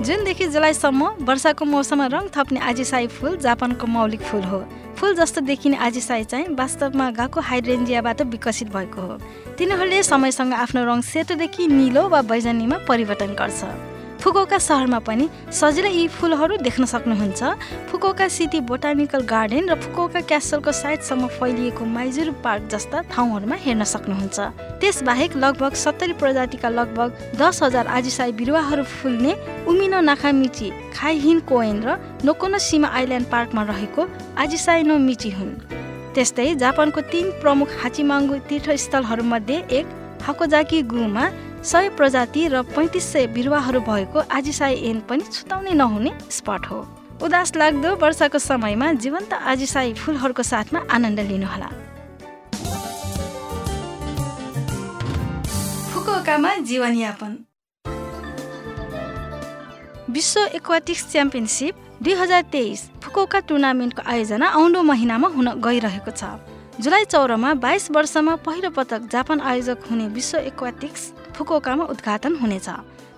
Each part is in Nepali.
जुनदेखि जुलाईसम्म वर्षाको मौसममा रङ थप्ने आजिसाई फुल जापानको मौलिक फुल हो। फुल जस्तो देखिने आजिसाई चाहिँ वास्तवमा गाको हाइड्रेन्जियाबाट विकसित भएको हो। तिनीहरूले समयसँग आफ्नो रङ सेतोदेखि निलो वा बैजनीमा परिवर्तन गर्छ। फुकोका सहरमा पनि सजिलै यी फुलहरू देख्न सक्नुहुन्छ। फुकोका सिटी बोटानिकल गार्डन र फुकोका क्यासलको साइडसम्म फैलिएको माइजुरु पार्क जस्ता ठाउँहरूमा हेर्न सक्नुहुन्छ। त्यसबाहेक लगभग सत्तरी प्रजातिका लगभग दस हजार आजिसाई बिरुवाहरू फुल्ने उमिनो नाखामिची खाइहिन कोएन र नोकोनो सीमा आइल्यान्ड पार्कमा रहेको आजिसाई नो मिची हुन्। त्यस्तै जापानको तीन प्रमुख हाचिमाङ्गु तीर्थस्थलहरूमध्ये एक हाकोजाकी गुमा सय प्रजाति र पैँतिस सय बिरुवाहरू भएको आजिसाई एन पनि छुटाउनै नहुने स्पट हो। उदास लाग्दो वर्षाको समयमा जीवन्त आजिसाई फुलहरूको साथमा आनन्द लिनुहोला। जीवनयापन। विश्व एक्वाटिक्स च्याम्पियनसिप दुई हजार तेइस फुकुओका टुर्नामेन्टको आयोजना आउँदो महिनामा हुन गइरहेको छ। जुलाई चौरमा बाइस वर्षमा पहिलो पटक जापान आयोजक हुने विश्व एक्वाटिक्स फुकुओकामा उद्घाटन हुनेछ।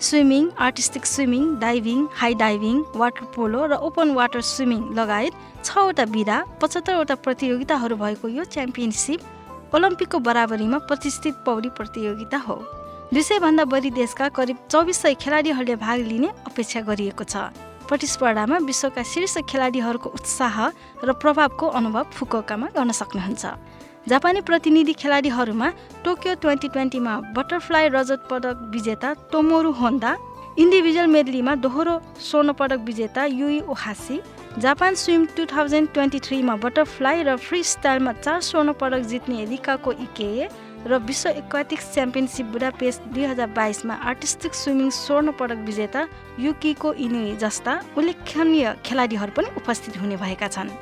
Swimming artistic swimming diving high diving water polo र ओपन वाटर स्विमिङ लगायत छवटा विधा पचहत्तरवटा प्रतियोगिताहरू भएको यो च्याम्पियनसिप ओलम्पिकको बराबरीमा प्रतिष्ठित पौडी प्रतियोगिता हो। दुई सयभन्दा बढी देशका करिब चौबिस सय खेलाडीहरूले भाग लिने अपेक्षा गरिएको छ। प्रतिस्पर्धामा विश्वका शीर्ष खेलाडीहरूको उत्साह र प्रभावको अनुभव फुकुओकामा गर्न सक्नुहुन्छ। जापानी प्रतिनिधि खेलाडीहरूमा टोकियो ट्वेन्टी ट्वेन्टीमा बटरफ्लाई रजत पदक विजेता टोमोरु होन्दा इन्डिभिजुअल मेडलीमा दोहोरो स्वर्ण पदक विजेता Yui Ohashi Japan swim two thousand twenty थ्रीमा बटरफ्लाई र फ्री स्टाइलमा चार स्वर्ण पदक जित्ने रिकाको इके र विश्व एक्वाटिक्स च्याम्पियनसिप बुडापेस्ट दुई हजार बाइसमा आर्टिस्टिक स्विमिङ स्वर्ण पदक विजेता युकीको इनुई जस्ता उल्लेखनीय खेलाडीहरू पनि उपस्थित हुने भएका छन्।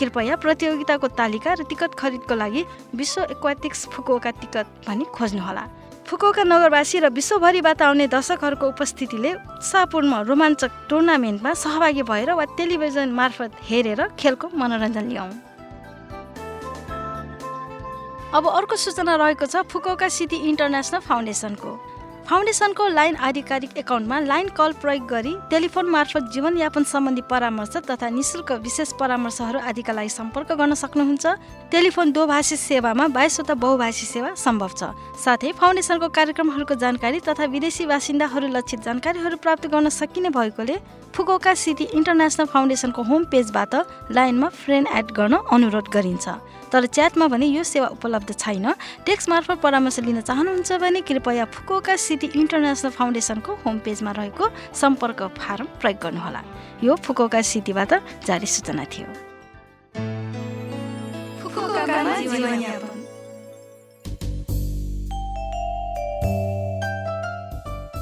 कृपया प्रतियोगिताको तालिका र टिकट खरिदको लागि विश्व एक्वाटिक्स फुकुओका टिकट पनि खोज्नुहोला। फुकुओका नगरवासी र विश्वभरिबाट आउने दर्शकहरूको उपस्थितिले उत्साहपूर्ण रोमाञ्चक टुर्नामेन्टमा सहभागी भएर वा टेलिभिजन मार्फत हेरेर खेलको मनोरञ्जन लियौँ अब अर्को सूचना रहेको छ फुकुओका सिटी इन्टरनेसनल फाउन्डेसनको। फाउन्डेसनको लाइन आधिकारिक एकाउन्टमा लाइन कल प्रयोग गरी टेलिफोन मार्फत जीवनयापन सम्बन्धी परामर्श तथा निशुल्क विशेष परामर्शहरू आदिका लागि सम्पर्क गर्न सक्नुहुन्छ। टेलिफोन दोभाषी सेवामा बाइसवटा बहुभाषी सेवा सम्भव छ। साथै फाउन्डेसनको कार्यक्रमहरूको जानकारी तथा विदेशी बासिन्दाहरू लक्षित जानकारीहरू प्राप्त गर्न सकिने भएकोले फुकोका सिटी इन्टरनेसनल फाउन्डेसनको होम पेजबाट लाइनमा फ्रेन्ड एड गर्न अनुरोध गरिन्छ। तर च्याटमा भने यो सेवा उपलब्ध छैन। टेक्स्ट मार्फत परामर्श लिन चाहनुहुन्छ भने कृपया फुकोका सिटी इन्टरनेसनल फाउन्डेसनको होम पेजमा रहेको सम्पर्क फारम प्रयोग गर्नुहोला। यो फुकोका सिटीबाट जारी सूचना थियो।